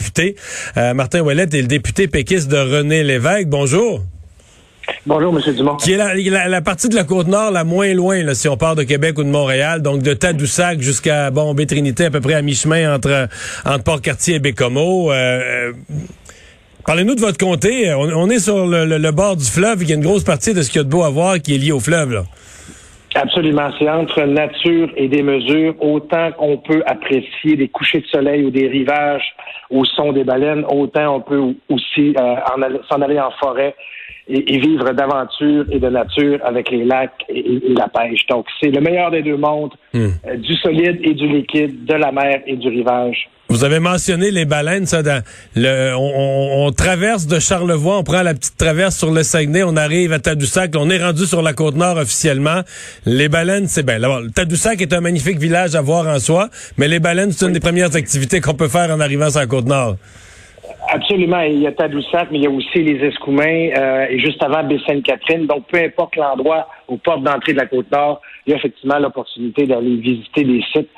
Député, euh, Martin Ouellette est le député péquiste de René Lévesque. Bonjour. Bonjour, M. Dumont. Qui est la, la, la partie de la Côte-Nord la moins loin, là, si on part de Québec ou de Montréal, donc de Tadoussac jusqu'à bon, Trinité, à peu près à mi-chemin entre, entre Port-Cartier et Bécomo. Euh, Parlez-nous de votre comté. On, on est sur le, le, le, bord du fleuve. Il y a une grosse partie de ce qu'il y a de beau à voir qui est lié au fleuve. Là. Absolument. C'est entre nature et des mesures. Autant qu'on peut apprécier des couchers de soleil ou des rivages au son des baleines, autant on peut aussi euh, s'en aller en forêt et, et vivre d'aventure et de nature avec les lacs et, et la pêche. Donc, c'est le meilleur des deux mondes, hmm. euh, du solide et du liquide, de la mer et du rivage. Vous avez mentionné les baleines, ça. Dans le, on, on, traverse de Charlevoix, on prend la petite traverse sur le Saguenay, on arrive à Tadoussac, on est rendu sur la côte nord officiellement. Les baleines, c'est bien. Tadoussac est un magnifique village à voir en soi, mais les baleines, c'est une des premières activités qu'on peut faire en arrivant sur la côte nord. Absolument. Il y a Tadoussac, mais il y a aussi les Escoumins euh, et juste avant Baie-Sainte-Catherine. Donc, peu importe l'endroit aux portes d'entrée de la Côte-Nord, il y a effectivement l'opportunité d'aller visiter des sites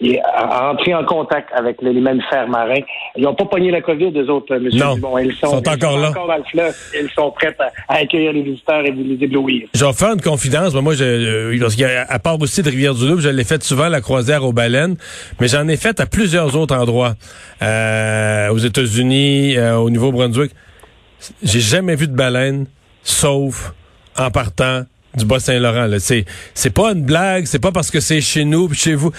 et entrer en contact avec les mammifères marins. Ils n'ont pas pogné la COVID, les autres, M. Non, Dumont. Ils sont, sont encore là. encore dans le fleuve. Ils sont prêts à, à, accueillir les visiteurs et vous les éblouir. Je vais faire une confidence. Moi, je, euh, à part aussi de Rivière-du-Loup, je l'ai fait souvent, la croisière aux baleines, mais j'en ai fait à plusieurs autres endroits. Euh, aux États-Unis, euh, au Nouveau-Brunswick. J'ai jamais vu de baleine, sauf en partant du Bas-Saint-Laurent. C'est, c'est pas une blague, c'est pas parce que c'est chez nous chez vous.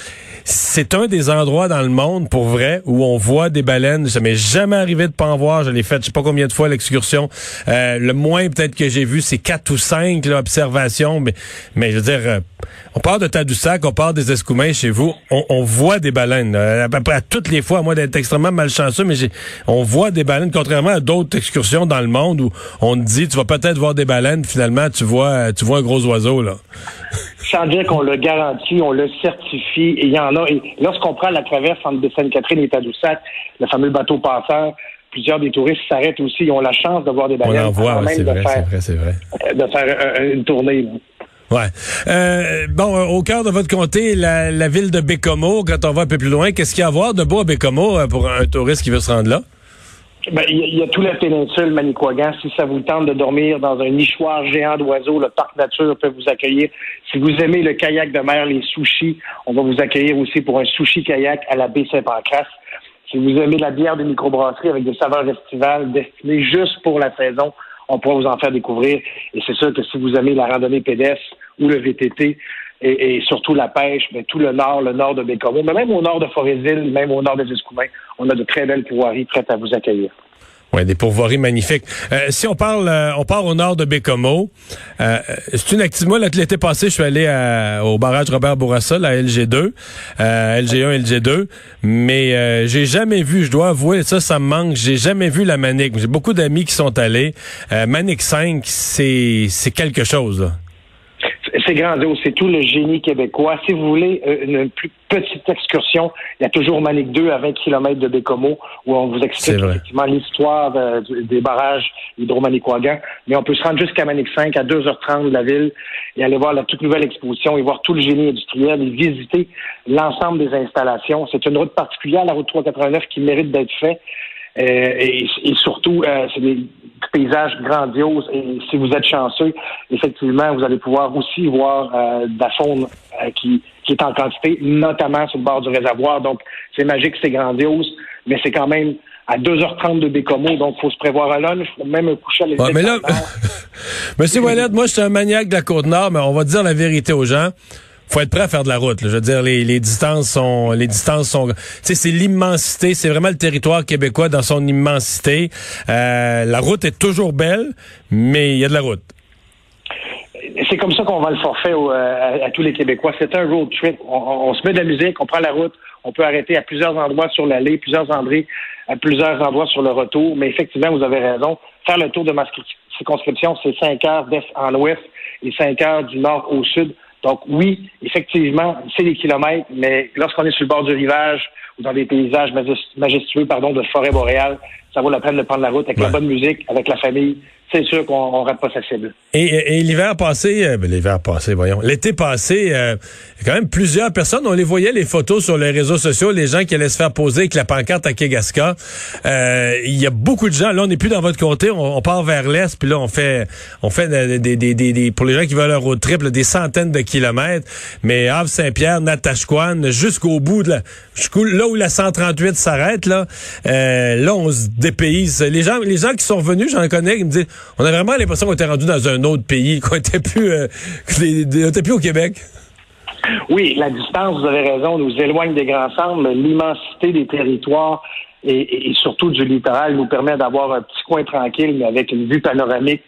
C'est un des endroits dans le monde, pour vrai, où on voit des baleines. Ça m'est jamais arrivé de pas en voir. Je l'ai fait je sais pas combien de fois l'excursion. Euh, le moins peut-être que j'ai vu, c'est quatre ou cinq là, observations. Mais, mais je veux dire, euh, on part de Tadoussac, on part des Escoumins chez vous. On, on voit des baleines. À près à toutes les fois, à moi d'être extrêmement malchanceux, mais on voit des baleines, contrairement à d'autres excursions dans le monde où on te dit, tu vas peut-être voir des baleines, finalement, tu vois, tu vois gros oiseau, là. Sans dire qu'on le garantit, on le certifie, et il y en a. Et lorsqu'on prend la traverse entre Sainte-Catherine et Tadoussac, le fameux bateau passeur, plusieurs des touristes s'arrêtent aussi, ils ont la chance de voir des baleines. On en voit, c'est vrai, c'est vrai, c'est vrai. De faire euh, une tournée. Ouais. Euh, bon, au cœur de votre comté, la, la, ville de Bécomo, quand on va un peu plus loin, qu'est-ce qu'il y a à voir de beau à Bécomo pour un touriste qui veut se rendre là? Ben, il y, a toute la péninsule Manicouagan. Si ça vous tente de dormir dans un nichoir géant d'oiseaux, le parc nature peut vous accueillir. Si vous aimez le kayak de mer, les sushis, on va vous accueillir aussi pour un sushi kayak à la baie Saint-Pancras. Si vous aimez la bière de microbrasserie avec des saveurs estivales destinées juste pour la saison, on pourra vous en faire découvrir. Et c'est sûr que si vous aimez la randonnée pédestre ou le VTT, et, et, surtout la pêche, mais tout le nord, le nord de Bécomo, mais même au nord de Forestville, même au nord des Escoumins, on a de très belles pourvoiries prêtes à vous accueillir. Oui, des pourvoiries magnifiques. Euh, si on parle, euh, on part au nord de Bécomo. Euh, c'est une activité. Moi, l'été passé, je suis allé à, au barrage Robert Bourassa, la LG2, LG1, LG2, mais j'ai jamais vu. Je dois avouer, ça, ça me manque. J'ai jamais vu la Manic. J'ai beaucoup d'amis qui sont allés. Manic 5, c'est c'est quelque chose. Là c'est grandiose, c'est tout le génie québécois. Si vous voulez une plus petite excursion, il y a toujours Manic 2 à 20 km de Bécomo où on vous explique effectivement l'histoire euh, des barrages hydro-manicouagan. Mais on peut se rendre jusqu'à Manic 5 à 2h30 de la ville et aller voir la toute nouvelle exposition et voir tout le génie industriel et visiter l'ensemble des installations. C'est une route particulière, la route 389, qui mérite d'être faite. Euh, et, et, surtout, euh, c'est des paysages grandioses. Et si vous êtes chanceux, effectivement, vous allez pouvoir aussi voir euh, de la faune qui, qui est en quantité, notamment sur le bord du réservoir. Donc, c'est magique, c'est grandiose, mais c'est quand même à 2h30 de Bécomo, donc il faut se prévoir à lunch, même un coucher à l'été. Ouais, mais là, Monsieur Wallet, moi, je suis un maniaque de la Côte-Nord, mais on va dire la vérité aux gens faut être prêt à faire de la route. Là. Je veux dire, les, les distances sont, les distances sont, tu sais, c'est l'immensité, c'est vraiment le territoire québécois dans son immensité. Euh, la route est toujours belle, mais il y a de la route. C'est comme ça qu'on va le forfait au, à, à, tous les Québécois. C'est un road trip. On, on, se met de la musique, on prend la route, On peut arrêter à plusieurs endroits sur l'allée, plusieurs endroits, à plusieurs endroits sur le retour. Mais effectivement, vous avez raison. Faire le tour de ma circonscription, c'est cinq heures d'est en ouest et cinq heures du nord au sud. Donc oui, effectivement, c'est des kilomètres, mais lorsqu'on est sur le bord du rivage ou dans des paysages majestueux pardon, de forêt boréale, ça vaut la peine de prendre la route avec la bonne musique, avec la famille c'est sûr qu'on rate pas sa cible. Et, l'hiver passé, euh, ben, l'hiver passé, voyons, l'été passé, euh, quand même plusieurs personnes, on les voyait les photos sur les réseaux sociaux, les gens qui allaient se faire poser avec la pancarte à Kegaska. Euh, il y a beaucoup de gens. Là, on n'est plus dans votre comté, on, part vers l'est, puis là, on fait, on fait des, des, des, pour les gens qui veulent un road trip, des centaines de kilomètres. Mais Havre Saint-Pierre, Natashquan, jusqu'au bout de la, là où la 138 s'arrête, là, euh, là, on se dépayse. Les gens, les gens qui sont revenus, j'en connais, qui me disent on a vraiment l'impression qu'on était rendu dans un autre pays, qu'on était plus, euh, plus au Québec. Oui, la distance, vous avez raison, nous éloigne des grands centres, mais l'immensité des territoires et, surtout du littoral nous permet d'avoir un petit coin tranquille, mais avec une vue panoramique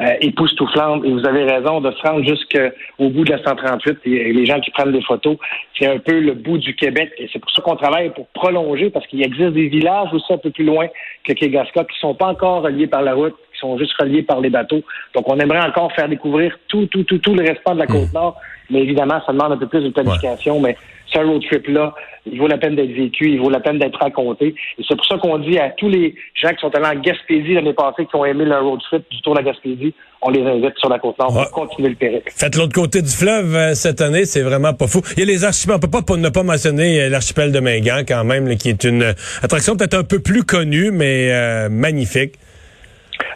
euh, époustouflante. Et vous avez raison de se rendre jusqu'au bout de la 138 et, les gens qui prennent des photos, c'est un peu le bout du Québec. Et c'est pour ça qu'on travaille pour prolonger, parce qu'il existe des villages aussi un peu plus loin que Kegaska qui sont pas encore reliés par la route, sont juste reliés par les bateaux. Donc, on aimerait encore faire découvrir tout, tout, tout, tout le restant de la côte hmm. nord. Mais évidemment, ça demande un peu plus de planification. Mais ce road trip-là, il vaut la peine d'être vécu, il vaut la peine d'être raconté. Et c'est pour ça qu'on dit à tous les gens qui sont allés en Gaspésie l'année passée, qui ont aimé le road trip du Tour de la Gaspésie, on les invite sur la côte nord pour continuer le périple. Faites l'autre côté du fleuve euh, cette année, c'est vraiment pas fou. Il y a les archipels, on peut pas ne pas mentionner euh, l'archipel de Mingan quand même, qui est une attraction peut-être un peu plus connue, mais euh, magnifique.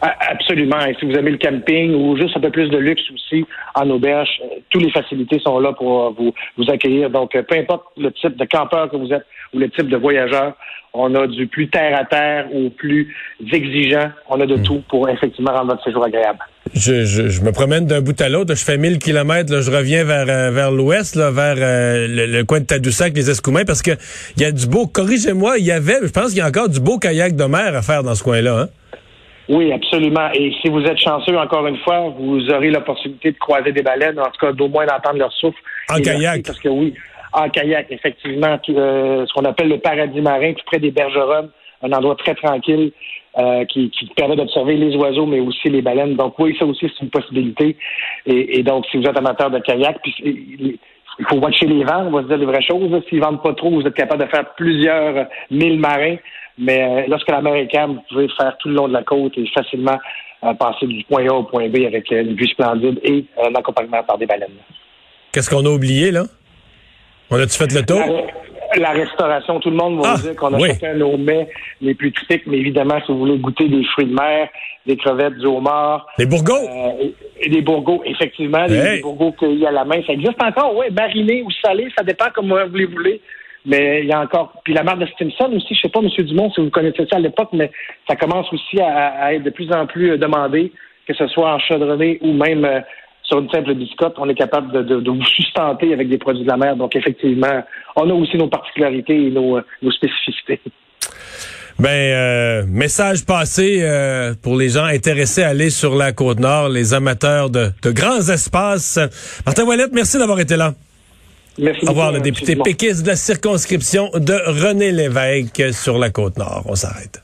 Absolument. Et si vous aimez le camping ou juste un peu plus de luxe aussi en auberge, euh, toutes les facilités sont là pour vous, vous accueillir. Donc, euh, peu importe le type de campeur que vous êtes ou le type de voyageur, on a du plus terre à terre au plus exigeant. On a de hmm. tout pour effectivement rendre votre séjour agréable. Je, je, me promène d'un bout à l'autre. Je fais 1000 kilomètres. Je reviens vers euh, vers l'ouest, vers le, coin de Tadoussac, les Escoumins, parce que il y a du beau. Corrigez-moi. Il y avait, je pense qu'il y a encore du beau kayak de mer à faire dans ce coin-là. Hein? Oui, absolument. Et si vous êtes chanceux, encore une fois, vous aurez l'opportunité de croiser des baleines, en tout cas d'au moins d'entendre leur souffle. En kayak. Parce que oui, en kayak, effectivement, euh, ce qu'on appelle le paradis marin, tout près des bergeronnes, un endroit très tranquille euh, qui, qui, permet d'observer les oiseaux, mais aussi les baleines. Donc oui, ça aussi, c'est une possibilité. Et, donc, si vous êtes amateur de kayak, puis il faut watcher les vents, on va se dire les vraies choses. S'ils vendent pas trop, vous êtes capable de faire plusieurs mille marins. Mais euh, lorsque la mer est calme, vous pouvez faire tout le long de la côte et facilement euh, passer du point A au point B avec euh, une vue splendide et un accompagnement par des baleines. Qu'est-ce qu'on a oublié, là? On a-tu fait le tour? La, restauration, tout le monde va ah, dire qu'on a oui. chacun nos mets les plus typiques, mais évidemment, si vous voulez goûter des fruits de mer, des crevettes, du homard. Des bourgots? et, des bourgots, effectivement, des, bourgots cueillis à la main. Ça existe encore, oui, marinés ou salés, ça dépend comme vous les voulez. Mais il y a encore. Puis la marque de Stimson aussi, je sais pas, M. Dumont, si vous connaissez ça à l'époque, mais ça commence aussi à, être de plus en plus euh, demandé, que ce soit en chaudronné ou même euh, sur une simple biscotte, on est capable de, vous sustenter avec des produits de la mer. Donc effectivement, on a aussi nos particularités et nos, nos spécificités. Ben, message passé pour les gens intéressés à aller sur la côte nord, les amateurs de, de grands espaces. Martin Ouellette, merci d'avoir été là. Merci. Au revoir, le député péquiste de la circonscription de René Lévesque sur la côte nord. On s'arrête.